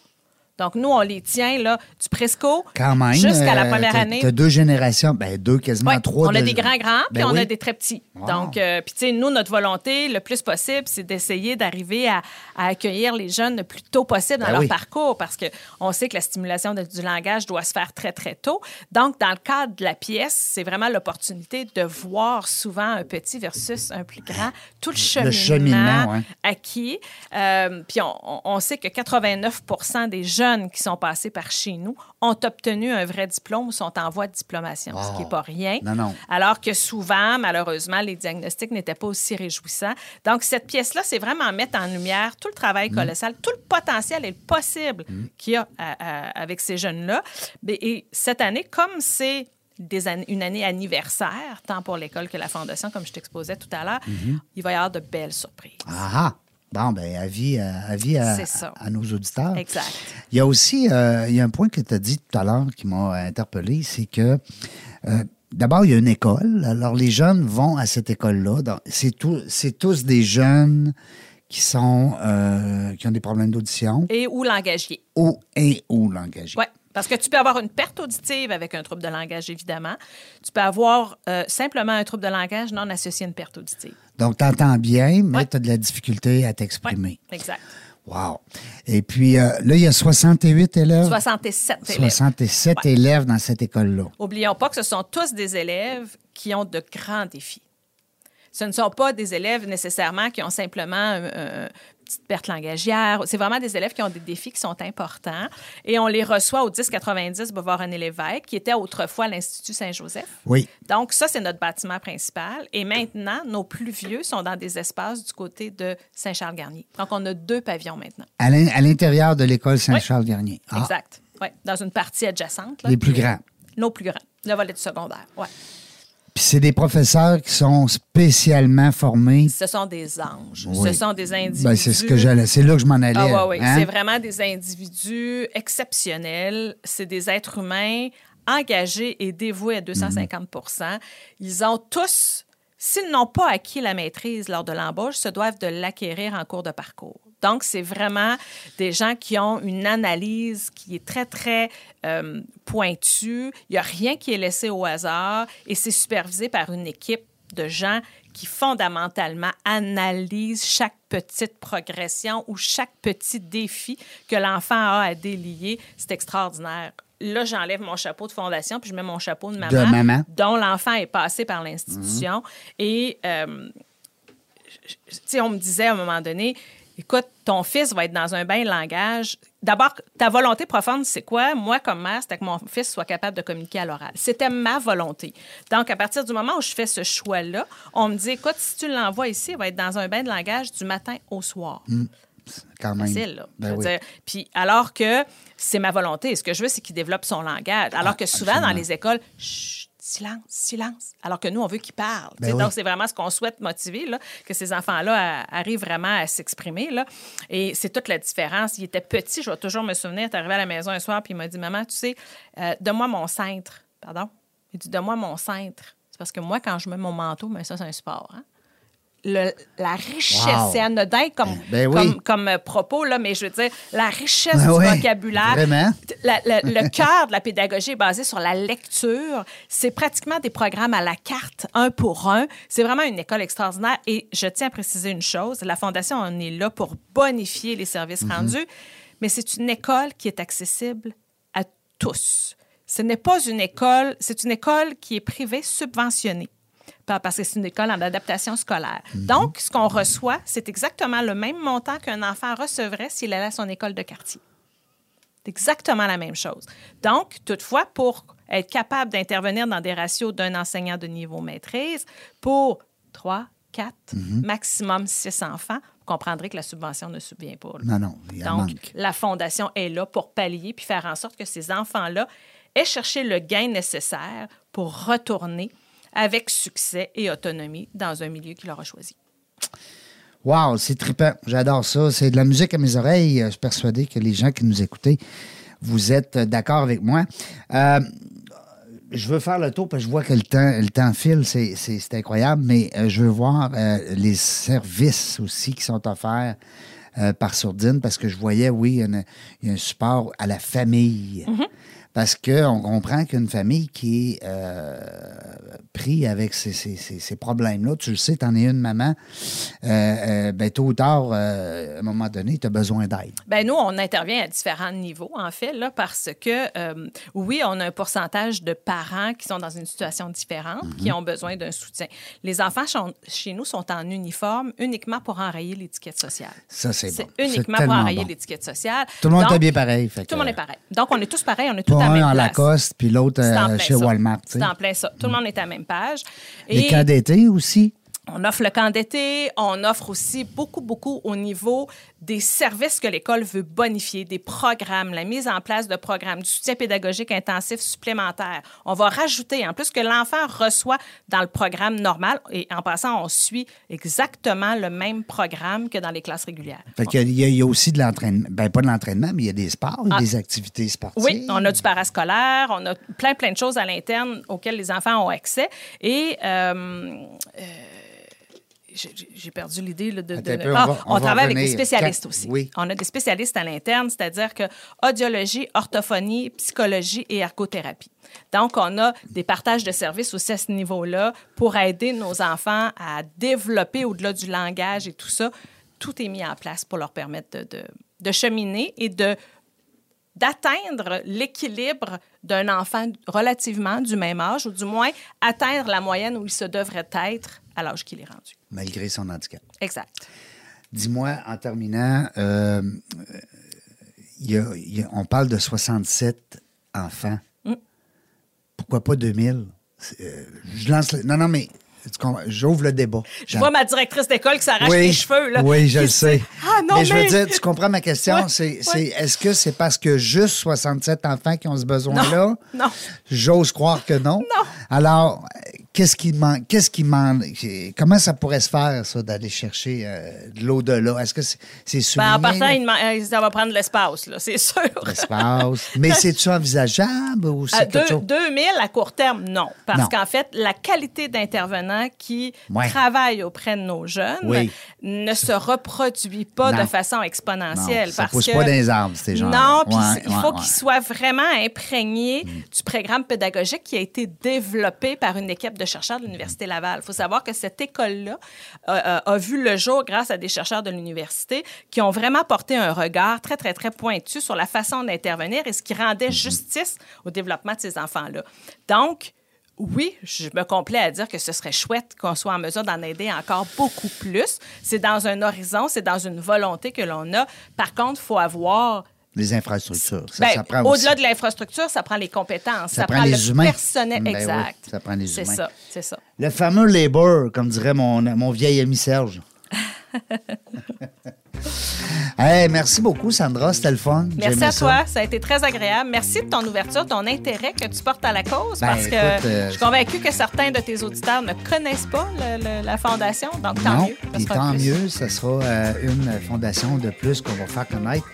Donc, nous, on les tient là, du presco jusqu'à la euh, première année. T'as deux générations, ben deux, quasiment Ouais, trois. on a de- des grands-grands, puis Ben on oui. a des très petits. Wow. Donc, euh, puis tu sais, nous, notre volonté, le plus possible, c'est d'essayer d'arriver à, à accueillir les jeunes le plus tôt possible dans Ben leur oui. parcours, parce qu'on sait que la stimulation de- du langage doit se faire très, très tôt. Donc, dans le cadre de la pièce, c'est vraiment l'opportunité de voir souvent un petit versus un plus grand, tout le cheminement, cheminement, ouais. acquis. Euh, puis on, on- on sait que 89% des jeunes qui sont passés par chez nous ont obtenu un vrai diplôme ou sont en voie de diplomation, ce qui n'est pas rien. Non, non. Alors que souvent, malheureusement, les diagnostics n'étaient pas aussi réjouissants. Donc, cette pièce-là, c'est vraiment mettre en lumière tout le travail colossal, tout le potentiel et le possible qu'il y a à- à- avec ces jeunes-là. Et cette année, comme c'est des une année anniversaire, tant pour l'école que la Fondation, comme je t'exposais tout à l'heure, il va y avoir de belles surprises. Ah ah. Bon, ben, avis, euh, avis à, nos auditeurs. Exact. Il y a aussi euh, il y a un point que tu as dit tout à l'heure qui m'a interpellé, c'est que euh, d'abord, il y a une école. Alors, les jeunes vont à cette école-là. C'est c'est tous des jeunes qui sont euh, qui ont des problèmes d'audition Et ou langagier. ou et ou langagés. Oui, parce que tu peux avoir une perte auditive avec un trouble de langage, évidemment. Tu peux avoir euh, simplement un trouble de langage non associé à une perte auditive. Donc, tu entends bien, mais Ouais. tu as de la difficulté à t'exprimer. exact. Wow. Et puis, euh, là, il y a 68 élèves. 67 élèves. 67 Ouais. élèves dans cette école-là. Oublions pas que ce sont tous des élèves qui ont de grands défis. Ce ne sont pas des élèves nécessairement qui ont simplement un- une petite perte langagière. C'est vraiment des élèves qui ont des défis qui sont importants. Et on les reçoit au 1090 Boulevard René Lévesque, qui était autrefois l'Institut Saint-Joseph. Oui. Donc, ça, c'est notre bâtiment principal. Et maintenant, nos plus vieux sont dans des espaces du côté de Saint-Charles-Garnier. Donc, on a deux pavillons maintenant. À l'in- à l'intérieur de l'école Saint-Charles-Garnier. Ah, Exact. Oui, dans une partie adjacente. là. les plus grands. Nos plus grands. Le volet du secondaire. Ouais. Puis c'est des professeurs qui sont spécialement formés. Ce sont des anges. Oui. Ce sont des individus. Ben, c'est ce que j'allais. C'est là que je m'en allais. Ah ouais, oui. hein? C'est vraiment des individus exceptionnels. C'est des êtres humains engagés et dévoués à 250 Ils ont tous, s'ils n'ont pas acquis la maîtrise lors de l'embauche, se doivent de l'acquérir en cours de parcours. Donc, c'est vraiment des gens qui ont une analyse qui est très, très euh, pointue. Il n'y a rien qui est laissé au hasard et c'est supervisé par une équipe de gens qui fondamentalement analysent chaque petite progression ou chaque petit défi que l'enfant a à délier. C'est extraordinaire. Là, j'enlève mon chapeau de fondation puis je mets mon chapeau de maman, De maman. dont l'enfant est passé par l'institution. Et, euh, tu sais, on me disait à un moment donné, écoute, ton fils va être dans un bain de langage. D'abord, ta volonté profonde, c'est quoi? Moi, comme mère, c'était que mon fils soit capable de communiquer à l'oral. C'était ma volonté. Donc, à partir du moment où je fais ce choix-là, on me dit, écoute, si tu l'envoies ici, il va être dans un bain de langage du matin au soir. Quand même. Facile, là. Je Ben veux oui. dire, Puis alors que c'est ma volonté, ce que je veux, c'est qu'il développe son langage. Alors Ah, que souvent, dans les écoles, chut, silence, silence. Alors que nous, on veut qu'ils parlent. Ben oui. Donc, c'est vraiment ce qu'on souhaite motiver, là, que ces enfants-là a- arrivent vraiment à s'exprimer. là. Et c'est toute la différence. Il était petit, je vais toujours me souvenir, tu arrivé à la maison un soir, puis il m'a dit, maman, tu sais, euh, donne-moi mon cintre. Pardon? Il dit, donne-moi mon cintre. C'est parce que moi, quand je mets mon manteau, mais ça, c'est un sport. Hein? Le- la richesse, Wow. c'est anodin comme, Ben oui. comme, comme euh, propos, là, mais je veux dire, la richesse Ben du oui, vocabulaire. vraiment. La- la- le cœur de la pédagogie est basé sur la lecture. C'est pratiquement des programmes à la carte, un pour un. C'est vraiment une école extraordinaire. Et je tiens à préciser une chose, la Fondation, on est là pour bonifier les services Mhm. rendus, mais c'est une école qui est accessible à tous. Ce n'est pas une école, c'est une école qui est privée subventionnée parce que c'est une école en adaptation scolaire. Donc, ce qu'on reçoit, c'est exactement le même montant qu'un enfant recevrait s'il allait à son école de quartier. C'est exactement la même chose. Donc, toutefois, pour être capable d'intervenir dans des ratios d'un enseignant de niveau maîtrise, pour 3, 4, maximum 6 enfants, vous comprendrez que la subvention ne subvient pas. là. Non, non, il Donc, manque. la Fondation est là pour pallier puis faire en sorte que ces enfants-là aient cherché le gain nécessaire pour retourner avec succès et autonomie dans un milieu qui leur a choisi. Wow, c'est trippant. J'adore ça. C'est de la musique à mes oreilles. Je suis persuadé que les gens qui nous écoutez, vous êtes d'accord avec moi. Euh, je veux faire le tour parce que je vois que le temps, le temps file, c'est, incroyable, mais euh, je veux voir euh, les services aussi qui sont offerts euh, par Sourdine parce que je voyais, oui, il y a une- il y a un support à la famille. Mm-hmm. Parce qu'on comprend qu'une famille qui est euh, pris avec ces, ces- ces- ces problèmes-là, tu le sais, tu en es une maman, euh, euh, ben, tôt ou tard, à un moment donné, tu as besoin d'aide. Ben nous, on intervient à différents niveaux, en fait, là, parce que, oui, on a un pourcentage de parents qui sont dans une situation différente, Mhm. qui ont besoin d'un soutien. Les enfants sont- chez nous sont en uniforme uniquement pour enrayer l'étiquette sociale. Ça, c'est bon. Uniquement pour enrayer bon. l'étiquette sociale. Tout le monde Donc, est habillé pareil. fait Tout le monde est pareil. Donc, on est tous pareils, on est tous Même en place. Lacoste, puis l'autre en euh, chez ça. Walmart. C'est en plein ça. Tout le monde est à la même page. Les camps d'été aussi? On offre le camp d'été, on offre aussi beaucoup, beaucoup au niveau des services que l'école veut bonifier, des programmes, la mise en place de programmes, du soutien pédagogique intensif supplémentaire. On va rajouter, en plus que l'enfant reçoit dans le programme normal, et en passant, on suit exactement le même programme que dans les classes régulières. Fait qu'il y a- il y, a, il y a aussi de l'entraînement. Ben, pas de l'entraînement, mais il y a des sports, Ah. des activités sportives. Oui, on a du parascolaire, on a plein, plein de choses à l'interne auxquelles les enfants ont accès. Et euh, euh, j'ai perdu l'idée de. De- peu, on Ah, va- on va travaille avec des spécialistes aussi. oui. On a des spécialistes à l'interne, c'est-à-dire que audiologie, orthophonie, psychologie et ergothérapie. Donc, on a des partages de services aussi à ce niveau-là pour aider nos enfants à développer au-delà du langage et tout ça. Tout est mis en place pour leur permettre de, de- de cheminer et de d'atteindre l'équilibre d'un enfant relativement du même âge, ou du moins atteindre la moyenne où il se devrait être à l'âge qu'il est rendu. Malgré son handicap. Exact. Dis-moi, en terminant, euh, il y a- il y a- on parle de 67 enfants. Mm. Pourquoi pas 2000? C'est, euh, je lance le- Non, non, mais j'ouvre le débat. Je vois ma directrice d'école qui s'arrache oui, les cheveux. Là. Oui, je le sais. Ah non, mais mais... je veux dire, tu comprends ma question? Ouais, c'est, ouais. c'est- est-ce que c'est parce que juste 67 enfants qui ont ce besoin-là? non. J'ose croire que non. Non. Alors, qu'est-ce qui manque? Qu'est-ce qui manque? Comment ça pourrait se faire, ça, d'aller chercher euh, de l'au-delà? Est-ce que c'est, c'est souligné? Ben, en partant, il demande- ça va prendre de l'espace, là, c'est sûr. l'espace. Mais c'est-tu envisageable ou c'est quelque deux- chose? 2000 à court terme, non. Parce qu'en fait, la qualité d'intervenants qui Ouais. travaillent auprès de nos jeunes Oui. ne se reproduit pas Non. de façon exponentielle. Non, ça parce pousse que- pas dans les arbres, ces gens Non, puis Ouais, il faut ouais. Mm. qu'ils soient vraiment imprégnés du programme pédagogique qui a été développé par une équipe de chercheurs de l'Université Laval. Il faut savoir que cette école-là euh, euh, a vu le jour grâce à des chercheurs de l'université qui ont vraiment porté un regard très, très, très pointu sur la façon d'intervenir et ce qui rendait Mm-hmm. justice au développement de ces enfants-là. Donc, oui, je me complais à dire que ce serait chouette qu'on soit en mesure d'en aider encore beaucoup plus. C'est dans un horizon, c'est dans une volonté que l'on a. Par contre, il faut avoir Les infrastructures. Ça, ben, ça prend aussi. Au-delà de l'infrastructure, ça prend les compétences, Ça ça, prend prend, les le humains. personnel. Ben oui, exact. ça prend les C'est humains. ça, c'est ça. Le fameux labor, comme dirait mon, mon vieil ami Serge. Hey, merci beaucoup, Sandra. C'était le fun. Merci à toi, ça a été très agréable. Merci de ton ouverture, ton intérêt que tu portes à la cause, Ben, parce que euh, je suis convaincue que certains de tes auditeurs ne connaissent pas le- le- la fondation, donc tant non, mieux. tant plus. mieux, ce sera euh, une fondation de plus qu'on va faire connaître.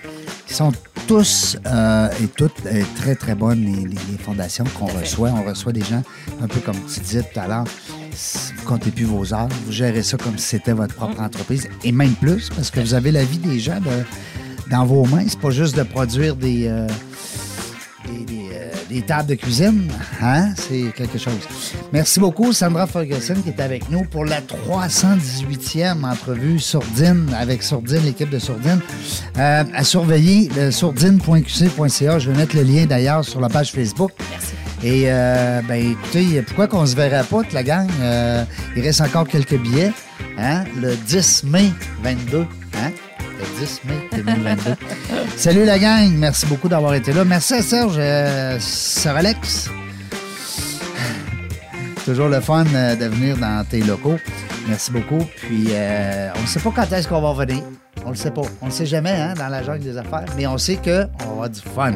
Ils sont tous euh, et toutes très, très bonnes, les, les- fondations qu'on reçoit. On reçoit des gens, un peu comme tu disais tout à l'heure, vous comptez plus vos heures, vous gérez ça comme si c'était votre propre entreprise, et même plus, parce que vous avez la vie des gens dans vos mains. C'est pas juste de produire des... euh, euh, des tables de cuisine, hein? C'est quelque chose. Merci beaucoup, Sandra Ferguson, qui est avec nous pour la 318e entrevue Sourdine, avec Sourdine, l'équipe de Sourdine. Euh, à surveiller, le sourdine.qc.ca. Je vais mettre le lien d'ailleurs sur la page Facebook. Merci. Et, euh, ben, écoutez, pourquoi qu'on se verrait pas, toute la gang? Euh, il reste encore quelques billets. Hein? Le 10 mai 22. Hein? Le 10 mai 2022. Salut la gang. Merci beaucoup d'avoir été là. Merci à Serge, euh, Sir Alex. Toujours le fun euh, de venir dans tes locaux. Merci beaucoup. Puis, euh, on ne sait pas quand est-ce qu'on va revenir. On le sait pas. On ne sait jamais hein, dans la jungle des affaires. Mais on sait qu'on va avoir du fun.